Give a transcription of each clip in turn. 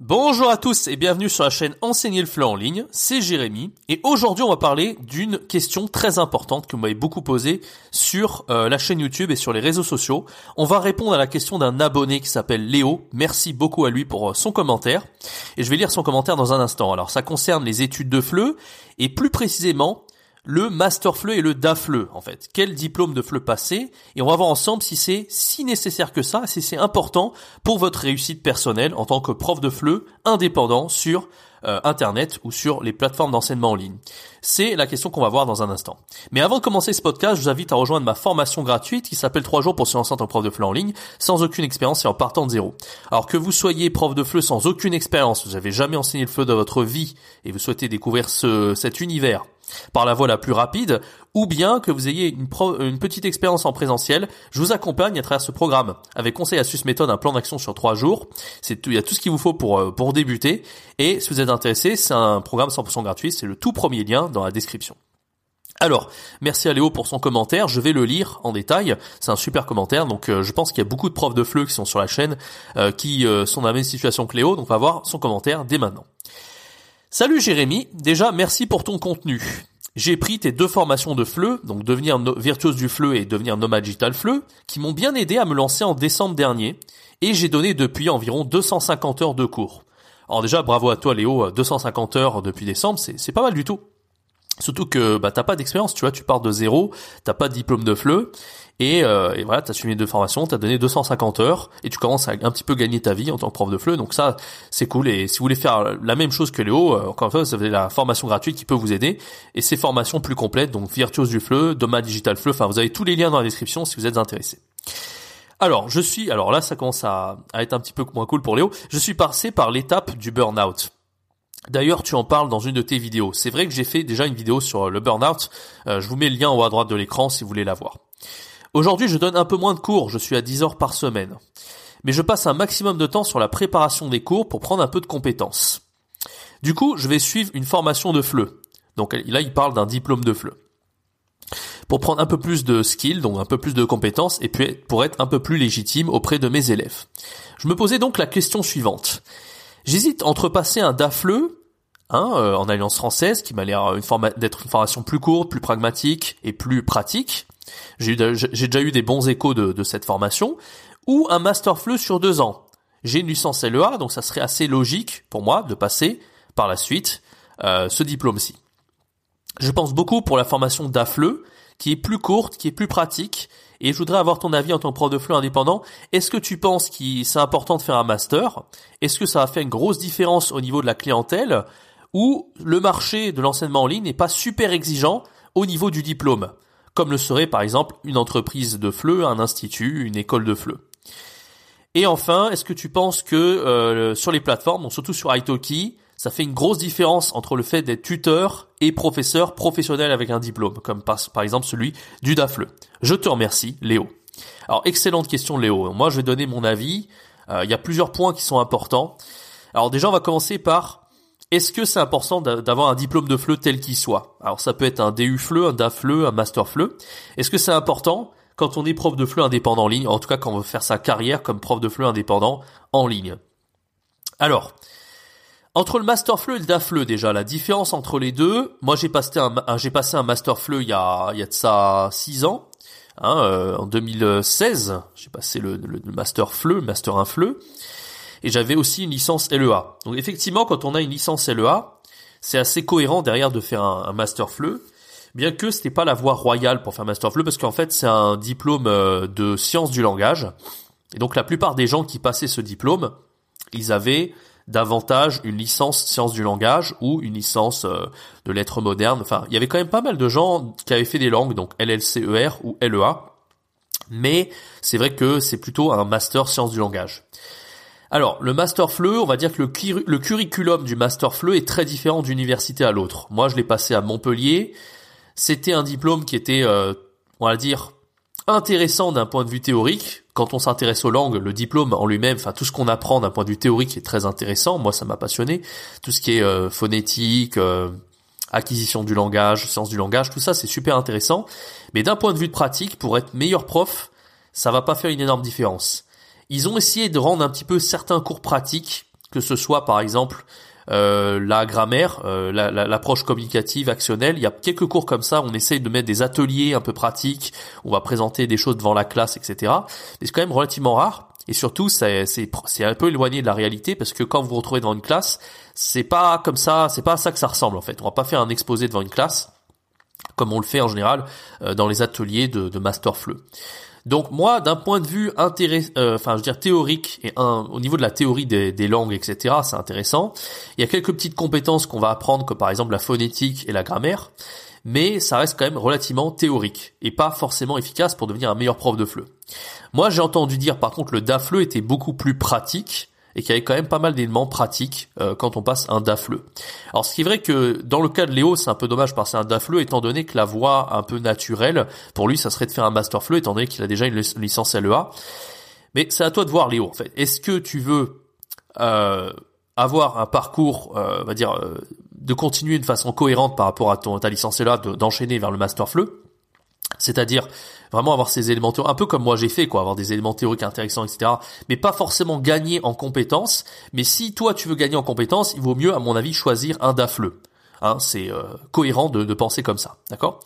Bonjour à tous et bienvenue sur la chaîne Enseigner le FLE en ligne, c'est Jérémy et aujourd'hui on va parler d'une question très importante que vous m'avez beaucoup posée sur euh, la chaîne YouTube et sur les réseaux sociaux. On va répondre à la question d'un abonné qui s'appelle Léo, merci beaucoup à lui pour euh, son commentaire et je vais lire son commentaire dans un instant. Alors ça concerne les études de FLE et plus précisément le master FLE et le DAFLE en fait. Quel diplôme de FLE passer et on va voir ensemble si c'est si nécessaire que ça, si c'est important pour votre réussite personnelle en tant que prof de FLE indépendant sur euh, internet ou sur les plateformes d'enseignement en ligne. C'est la question qu'on va voir dans un instant. Mais avant de commencer ce podcast, je vous invite à rejoindre ma formation gratuite qui s'appelle 3 jours pour se lancer en tant prof de FLE en ligne sans aucune expérience et en partant de zéro. Alors que vous soyez prof de FLE sans aucune expérience, vous n'avez jamais enseigné le FLE de votre vie et vous souhaitez découvrir ce, cet univers par la voie la plus rapide, ou bien que vous ayez une, petite expérience en présentiel, je vous accompagne à travers ce programme avec conseil, astuces, méthode, un plan d'action sur trois jours. C'est il y a tout ce qu'il vous faut pour euh, pour débuter. Et si vous êtes intéressé, c'est un programme 100% gratuit. C'est le tout premier lien dans la description. Alors, merci à Léo pour son commentaire, je vais le lire en détail, c'est un super commentaire, donc euh, je pense qu'il y a beaucoup de profs de FLE qui sont sur la chaîne, euh, qui sont dans la même situation que Léo, donc on va voir son commentaire dès maintenant. Salut Jérémy, déjà merci pour ton contenu. J'ai pris tes deux formations de FLE, donc devenir virtuose du FLE et devenir nomade digital FLE, qui m'ont bien aidé à me lancer en décembre dernier, et j'ai donné depuis environ 250 heures de cours. Alors déjà, bravo à toi Léo, 250 heures depuis décembre, c'est pas mal du tout. Surtout que bah t'as pas d'expérience, tu vois, tu pars de zéro, t'as pas de diplôme de FLE, et, euh, et voilà, tu as suivi deux formations, tu as donné 250 heures et tu commences à un petit peu gagner ta vie en tant que prof de FLE. Donc ça, c'est cool. Et si vous voulez faire la même chose que Léo, euh, encore une fois, vous avez la formation gratuite qui peut vous aider. Et ces formations plus complètes, donc Virtuose du FLE, Doma Digital FLE, enfin vous avez tous les liens dans la description si vous êtes intéressé. Alors, je suis, alors là, ça commence à, à être un petit peu moins cool pour Léo. Je suis passé par l'étape du burn-out. D'ailleurs, tu en parles dans une de tes vidéos. C'est vrai que j'ai fait déjà une vidéo sur le burn-out. Euh, je vous mets le lien en haut à droite de l'écran si vous voulez la voir. Aujourd'hui, je donne un peu moins de cours, je suis à 10 heures par semaine. Mais je passe un maximum de temps sur la préparation des cours pour prendre un peu de compétences. Du coup, je vais suivre une formation de FLE. Donc là, il parle d'un diplôme de FLE. Pour prendre un peu plus de skills, donc un peu plus de compétences, et puis pour être un peu plus légitime auprès de mes élèves. Je me posais donc la question suivante. J'hésite entre passer un DAFLE, hein, euh, en alliance française, qui m'a l'air d'être une formation plus courte, plus pragmatique et plus pratique, j'ai déjà eu des bons échos de, cette formation, ou un master FLE sur deux ans. J'ai une licence LEA, donc ça serait assez logique pour moi de passer par la suite euh, ce diplôme-ci. Je pense beaucoup pour la formation d'AFLE, qui est plus courte, qui est plus pratique, et je voudrais avoir ton avis en tant que prof de FLE indépendant. Est-ce que tu penses que c'est important de faire un master? Est-ce que ça va faire une grosse différence au niveau de la clientèle? Ou le marché de l'enseignement en ligne n'est pas super exigeant au niveau du diplôme comme le serait par exemple une entreprise de FLE, un institut, une école de FLE. Et enfin, est-ce que tu penses que euh, sur les plateformes, surtout sur Italki, ça fait une grosse différence entre le fait d'être tuteur et professeur professionnel avec un diplôme, comme par, exemple celui du DAFLE Je te remercie, Léo. Alors, excellente question, Léo. Moi, je vais donner mon avis. Euh, il y a plusieurs points qui sont importants. Alors déjà, on va commencer par est-ce que c'est important d'avoir un diplôme de FLE tel qu'il soit? Alors ça peut être un DU FLE, un DA FLE, un Master FLE. Est-ce que c'est important quand on est prof de FLE indépendant en ligne, en tout cas quand on veut faire sa carrière comme prof de FLE indépendant en ligne. Alors, entre le Master FLE et le DA FLE déjà, la différence entre les deux, moi j'ai passé un, Master FLE il y a, il de ça 6 ans, hein, euh, en 2016, j'ai passé le, le, Master FLE, Master 1 FLE, et j'avais aussi une licence LEA. Donc effectivement, quand on a une licence LEA, c'est assez cohérent derrière de faire un, master FLE, bien que ce n'était pas la voie royale pour faire master FLE, parce qu'en fait c'est un diplôme euh, de sciences du langage. Et donc la plupart des gens qui passaient ce diplôme, ils avaient davantage une licence sciences du langage ou une licence euh, de lettres modernes. Enfin, il y avait quand même pas mal de gens qui avaient fait des langues, donc LLCER ou LEA. Mais c'est vrai que c'est plutôt un master sciences du langage. Alors, le Master FLE, on va dire que le, curriculum du Master FLE est très différent d'une université à l'autre. Moi, je l'ai passé à Montpellier. C'était un diplôme qui était, euh, on va dire, intéressant d'un point de vue théorique. Quand on s'intéresse aux langues, le diplôme en lui-même, enfin tout ce qu'on apprend d'un point de vue théorique est très intéressant. Moi, ça m'a passionné. Tout ce qui est euh, phonétique, euh, acquisition du langage, science du langage, tout ça, c'est super intéressant. Mais d'un point de vue de pratique, pour être meilleur prof, ça va pas faire une énorme différence. Ils ont essayé de rendre un petit peu certains cours pratiques, que ce soit par exemple euh, la grammaire, euh, l'approche communicative, actionnelle. Il y a quelques cours comme ça, on essaye de mettre des ateliers un peu pratiques, on va présenter des choses devant la classe, etc. Mais c'est quand même relativement rare. Et surtout, c'est un peu éloigné de la réalité parce que quand vous vous retrouvez devant une classe, c'est pas comme ça, c'est pas à ça que ça ressemble en fait. On va pas faire un exposé devant une classe comme on le fait en général euh, dans les ateliers de, de Master Fleu. Donc moi, d'un point de vue intérêt, euh, enfin je veux dire théorique et un, au niveau de la théorie des, des langues, etc., c'est intéressant. Il y a quelques petites compétences qu'on va apprendre, comme par exemple la phonétique et la grammaire, mais ça reste quand même relativement théorique et pas forcément efficace pour devenir un meilleur prof de FLE. Moi, j'ai entendu dire par contre le DAFLE était beaucoup plus pratique et qu'il y avait quand même pas mal d'éléments pratiques euh, quand on passe un DAFLE. Alors ce qui est vrai que dans le cas de Léo, c'est un peu dommage passer un DAFLE étant donné que la voix un peu naturelle, pour lui, ça serait de faire un Master FLE étant donné qu'il a déjà une licence LEA. Mais c'est à toi de voir Léo en fait. Est-ce que tu veux euh, avoir un parcours, euh, on va dire, de continuer de façon cohérente par rapport à ton, ta licence LEA, d'enchaîner vers le Master FLE c'est-à-dire vraiment avoir ces éléments théoriques, un peu comme moi j'ai fait, quoi, avoir des éléments théoriques intéressants, etc. Mais pas forcément gagner en compétences. Mais si toi tu veux gagner en compétences, il vaut mieux, à mon avis, choisir un DAFLE. Hein, c'est euh, cohérent de, penser comme ça, d'accord?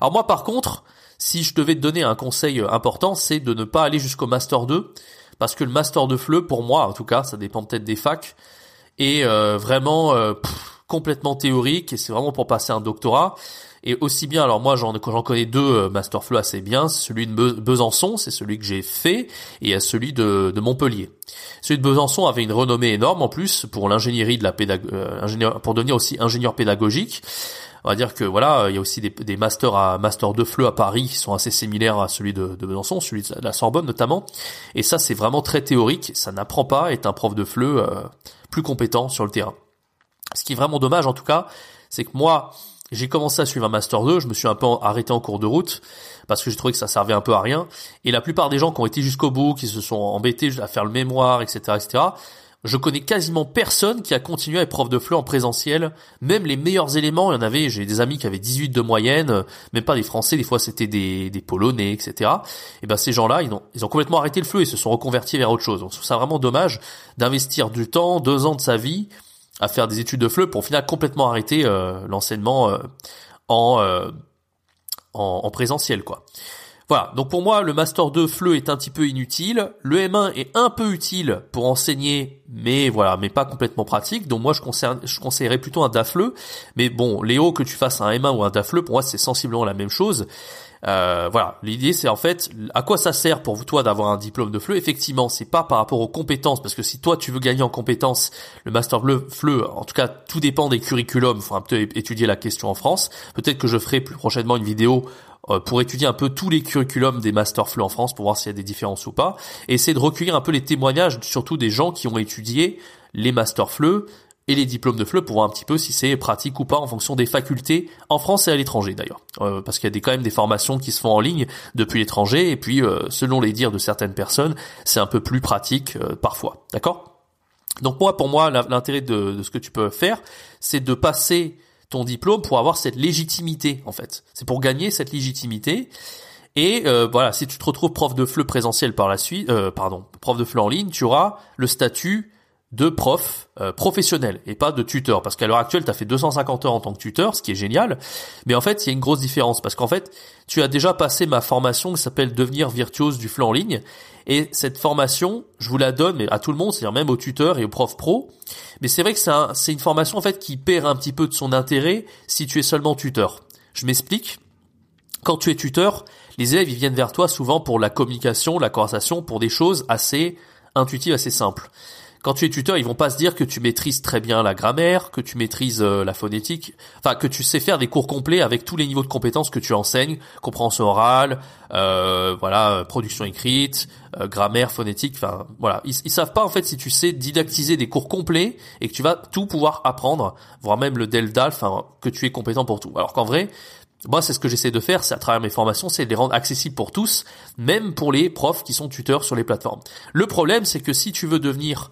Alors moi, par contre, si je devais te donner un conseil euh, important, c'est de ne pas aller jusqu'au Master 2, parce que le Master de FLE, pour moi, en tout cas, ça dépend peut-être des facs, est euh, vraiment complètement théorique, et c'est vraiment pour passer un doctorat. Et aussi bien, alors moi j'en connais deux euh, Masterflow assez bien, celui de Besançon, c'est celui que j'ai fait, et celui de, de Montpellier. Celui de Besançon avait une renommée énorme en plus pour l'ingénierie de la pédag euh, ingénieur, pour devenir aussi ingénieur pédagogique. On va dire que voilà, il y a aussi des, des masters à master de FLE à Paris qui sont assez similaires à celui de, de Besançon, celui de la Sorbonne notamment. Et ça c'est vraiment très théorique, ça n'apprend pas, est un prof de FLE euh, plus compétent sur le terrain. Ce qui est vraiment dommage en tout cas, c'est que moi, j'ai commencé à suivre un master 2, je me suis un peu arrêté en cours de route parce que j'ai trouvé que ça servait un peu à rien. Et la plupart des gens qui ont été jusqu'au bout, qui se sont embêtés à faire le mémoire, etc., etc., je connais quasiment personne qui a continué à être prof de FLE en présentiel. Même les meilleurs éléments, il y en avait, j'ai des amis qui avaient 18 de moyenne, même pas des Français, des fois c'était des, des Polonais, etc. Et ben ces gens-là, ils ont, ils ont complètement arrêté le FLE et se sont reconvertis vers autre chose. Donc je trouve ça vraiment dommage d'investir du temps, deux ans de sa vie à faire des études de FLE pour au final complètement arrêter euh, l'enseignement euh, en, euh, en, en présentiel quoi. Voilà, donc pour moi le master 2 FLE est un petit peu inutile, le M1 est un peu utile pour enseigner mais voilà, mais pas complètement pratique. Donc moi je, conseille, je conseillerais plutôt un DAFLE, mais bon, Léo que tu fasses un M1 ou un DAFLE pour moi c'est sensiblement la même chose. Euh, voilà, l'idée c'est en fait à quoi ça sert pour toi d'avoir un diplôme de FLE? Effectivement, c'est pas par rapport aux compétences, parce que si toi tu veux gagner en compétences, le master FLE, en tout cas tout dépend des curriculums. Il faut un peu étudier la question en France. Peut-être que je ferai plus prochainement une vidéo euh, pour étudier un peu tous les curriculums des master FLE en France pour voir s'il y a des différences ou pas, et essayer de recueillir un peu les témoignages, surtout des gens qui ont étudié les master FLE, et les diplômes de FLE pour voir un petit peu si c'est pratique ou pas en fonction des facultés en France et à l'étranger d'ailleurs. Euh, parce qu'il y a des, quand même des formations qui se font en ligne depuis l'étranger et puis euh, selon les dires de certaines personnes, c'est un peu plus pratique euh, parfois. D'accord? Donc moi, pour moi, l'intérêt de, de, ce que tu peux faire, c'est de passer ton diplôme pour avoir cette légitimité en fait. C'est pour gagner cette légitimité. Et voilà, si tu te retrouves prof de FLE présentiel par la suite, pardon, prof de FLE en ligne, tu auras le statut de prof euh, professionnel et pas de tuteur. Parce qu'à l'heure actuelle tu as fait 250 heures en tant que tuteur ce qui est génial. Mais en fait il y a une grosse différence. Parce qu'en fait tu as déjà passé ma formation qui s'appelle devenir virtuose du flanc en ligne. Et cette formation je vous la donne à tout le monde c'est-à-dire même aux tuteurs et aux profs pro. Mais c'est vrai que c'est une formation en fait qui perd un petit peu de son intérêt si tu es seulement tuteur. Je m'explique. Quand tu es tuteur les élèves ils viennent vers toi souvent pour la communication la conversation pour des choses assez intuitives assez simples quand tu es tuteur, ils vont pas se dire que tu maîtrises très bien la grammaire, que tu maîtrises euh, la phonétique, enfin que tu sais faire des cours complets avec tous les niveaux de compétences que tu enseignes, compréhension orale, euh, voilà, production écrite, euh, grammaire, phonétique, enfin voilà, ils, ils savent pas en fait si tu sais didactiser des cours complets et que tu vas tout pouvoir apprendre, voire même le delta, enfin que tu es compétent pour tout. Alors qu'en vrai, moi, c'est ce que j'essaie de faire, c'est à travers mes formations, c'est de les rendre accessibles pour tous, même pour les profs qui sont tuteurs sur les plateformes. Le problème, c'est que si tu veux devenir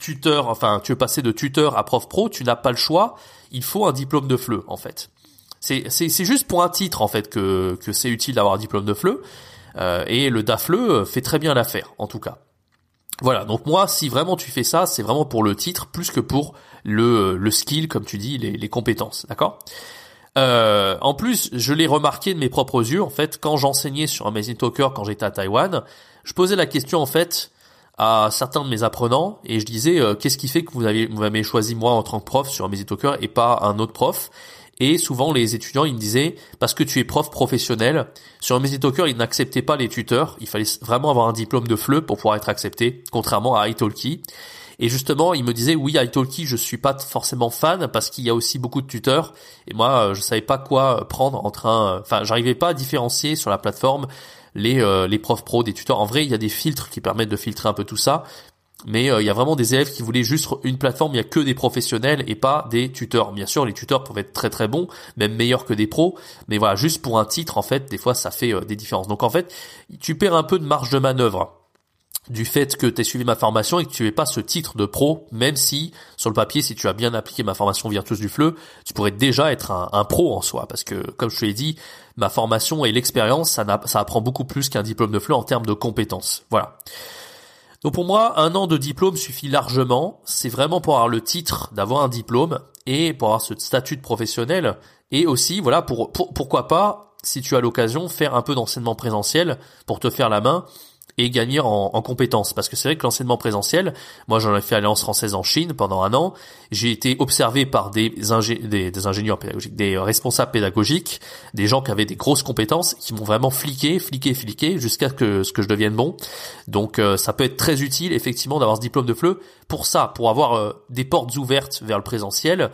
tuteur, enfin, tu veux passer de tuteur à prof pro, tu n'as pas le choix. Il faut un diplôme de FLE, en fait. C'est, juste pour un titre, en fait, que, que c'est utile d'avoir un diplôme de FLE. Euh, et le DAFLE fait très bien l'affaire, en tout cas. Voilà, donc moi, si vraiment tu fais ça, c'est vraiment pour le titre, plus que pour le, le skill, comme tu dis, les, les compétences, d'accord? Euh, en plus, je l'ai remarqué de mes propres yeux, en fait, quand j'enseignais sur Amazing Talker quand j'étais à Taïwan, je posais la question, en fait, à certains de mes apprenants et je disais euh, qu'est-ce qui fait que vous avez vous m'avez choisi moi en tant que prof sur Amazing Talker et pas un autre prof? Et souvent les étudiants ils me disaient parce que tu es prof professionnel sur Amazing Talker ils n'acceptaient pas les tuteurs il fallait vraiment avoir un diplôme de FLE pour pouvoir être accepté contrairement à italki et justement, il me disait oui, italki, je suis pas forcément fan parce qu'il y a aussi beaucoup de tuteurs. Et moi, euh, je savais pas quoi prendre entre un. Enfin, j'arrivais pas à différencier sur la plateforme les euh, profs pro des tuteurs. En vrai, il y a des filtres qui permettent de filtrer un peu tout ça. Mais euh, il y a vraiment des élèves qui voulaient juste une plateforme, il y a que des professionnels et pas des tuteurs. Bien sûr, les tuteurs peuvent être très très bons, même meilleurs que des pros, mais voilà, juste pour un titre en fait, des fois ça fait des différences. Donc en fait, tu perds un peu de marge de manœuvre du fait que tu aies suivi ma formation et que tu n'aies pas ce titre de pro, même si sur le papier, si tu as bien appliqué ma formation virtuose du fleu, tu pourrais déjà être un, pro en soi, parce que comme je te l'ai dit, ma formation et l'expérience, ça, ça apprend beaucoup plus qu'un diplôme de fleu en termes de compétences. Voilà. Donc pour moi, un an de diplôme suffit largement. C'est vraiment pour avoir le titre d'avoir un diplôme et pour avoir ce statut de professionnel et aussi, voilà, pour pourquoi pas, si tu as l'occasion, faire un peu d'enseignement présentiel pour te faire la main et gagner en, en compétences. Parce que c'est vrai que l'enseignement présentiel, moi j'en ai fait Alliance française en Chine pendant un an, j'ai été observé par des, ingénieurs pédagogiques, des responsables pédagogiques, des gens qui avaient des grosses compétences, qui m'ont vraiment fliqué, fliqué, fliqué, jusqu'à ce que, ce que je devienne bon. Donc euh, ça peut être très utile effectivement d'avoir ce diplôme de FLE pour ça, pour avoir euh, des portes ouvertes vers le présentiel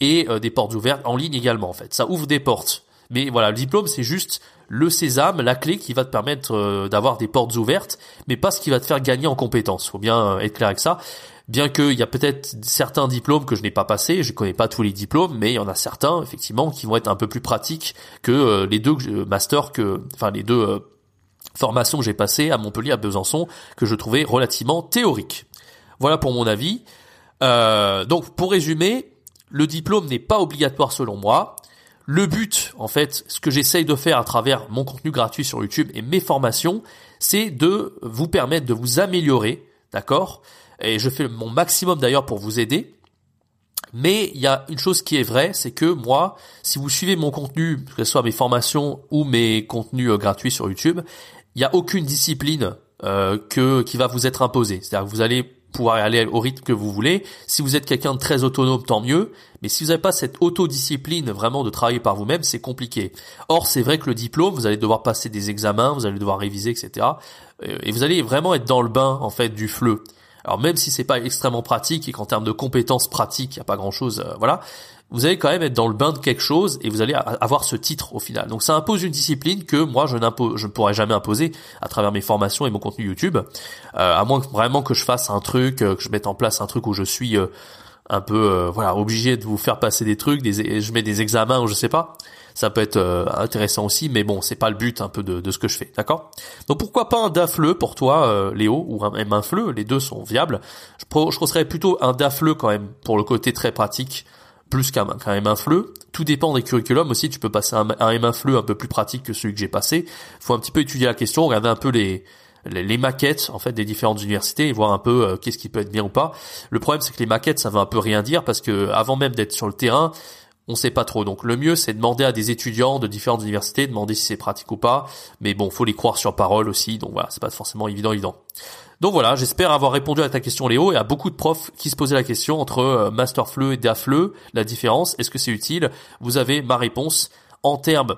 et euh, des portes ouvertes en ligne également en fait. Ça ouvre des portes. Mais voilà, le diplôme c'est juste le sésame, la clé qui va te permettre euh, d'avoir des portes ouvertes, mais pas ce qui va te faire gagner en compétences. Faut bien euh, être clair avec ça. Bien qu'il y a peut-être certains diplômes que je n'ai pas passés, je connais pas tous les diplômes, mais il y en a certains effectivement qui vont être un peu plus pratiques que euh, les deux masters que, enfin les deux formations que j'ai passées à Montpellier, à Besançon, que je trouvais relativement théoriques. Voilà pour mon avis. donc pour résumer, le diplôme n'est pas obligatoire selon moi. Le but, en fait, ce que j'essaye de faire à travers mon contenu gratuit sur YouTube et mes formations, c'est de vous permettre de vous améliorer, d'accord? Et je fais mon maximum d'ailleurs pour vous aider. Mais il y a une chose qui est vraie, c'est que moi, si vous suivez mon contenu, que ce soit mes formations ou mes contenus euh, gratuits sur YouTube, il n'y a aucune discipline euh, que qui va vous être imposée. C'est-à-dire que vous allez pouvoir aller au rythme que vous voulez. Si vous êtes quelqu'un de très autonome, tant mieux. Mais si vous n'avez pas cette autodiscipline vraiment de travailler par vous-même, c'est compliqué. Or, c'est vrai que le diplôme, vous allez devoir passer des examens, vous allez devoir réviser, etc. Euh, et vous allez vraiment être dans le bain, en fait, du fleu. Alors même si c'est pas extrêmement pratique et qu'en termes de compétences pratiques, il n'y a pas grand chose, euh, voilà, vous allez quand même être dans le bain de quelque chose et vous allez avoir ce titre au final. Donc ça impose une discipline que moi je, je ne pourrais jamais imposer à travers mes formations et mon contenu YouTube, euh, à moins que vraiment que je fasse un truc, euh, que je mette en place un truc où je suis euh, un peu voilà obligé de vous faire passer des trucs, des, je mets des examens ou je sais pas. Ça peut être intéressant aussi, mais bon, c'est pas le but un peu de, ce que je fais, d'accord? Donc pourquoi pas un DAFLE pour toi, Léo, ou un, un FLE, les deux sont viables. Je, je conseillerais plutôt un DAFLE quand même pour le côté très pratique plus qu'un M1 FLE. Tout dépend des curriculums aussi. Tu peux passer un, un M1 FLE un peu plus pratique que celui que j'ai passé. Faut un petit peu étudier la question, regarder un peu les, les, maquettes en fait des différentes universités et voir un peu euh, qu'est-ce qui peut être bien ou pas. Le problème c'est que les maquettes ça veut un peu rien dire parce que avant même d'être sur le terrain, on sait pas trop. Donc le mieux c'est de demander à des étudiants de différentes universités, demander si c'est pratique ou pas. Mais bon, faut les croire sur parole aussi. Donc voilà, c'est pas forcément évident évident. Donc voilà, j'espère avoir répondu à ta question Léo et à beaucoup de profs qui se posaient la question entre euh, Masterfleu et DAFLE, la différence, est-ce que c'est utile? Vous avez ma réponse en termes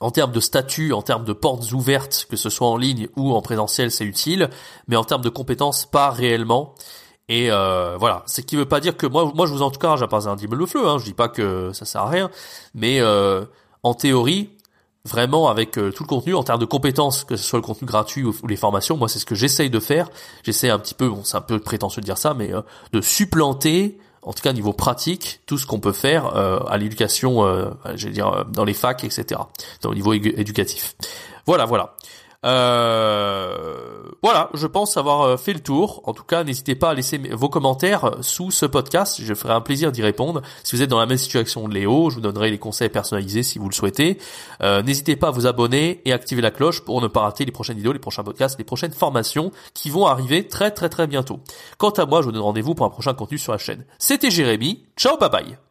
en termes de statut, en termes de portes ouvertes, que ce soit en ligne ou en présentiel, c'est utile, mais en termes de compétences, pas réellement. Et euh, voilà, ce qui veut pas dire que moi, moi je vous en tout cas, j'ai pas un diable le fleu, hein, je dis pas que ça sert à rien, mais euh, en théorie, vraiment avec euh, tout le contenu en termes de compétences, que ce soit le contenu gratuit ou, les formations. Moi, c'est ce que j'essaye de faire. J'essaie un petit peu, bon, c'est un peu prétentieux de dire ça, mais euh, de supplanter en tout cas niveau pratique, tout ce qu'on peut faire à l'éducation, je vais dire dans les facs, etc. Le niveau éducatif. Voilà, voilà. Euh, voilà, je pense avoir euh, fait le tour. En tout cas, n'hésitez pas à laisser vos commentaires sous ce podcast. Je ferai un plaisir d'y répondre. Si vous êtes dans la même situation de Léo, je vous donnerai les conseils personnalisés si vous le souhaitez. Euh, n'hésitez pas à vous abonner et activer la cloche pour ne pas rater les prochaines vidéos, les prochains podcasts, les prochaines formations qui vont arriver très très très bientôt. Quant à moi, je vous donne rendez-vous pour un prochain contenu sur la chaîne. C'était Jérémy. Ciao, bye bye.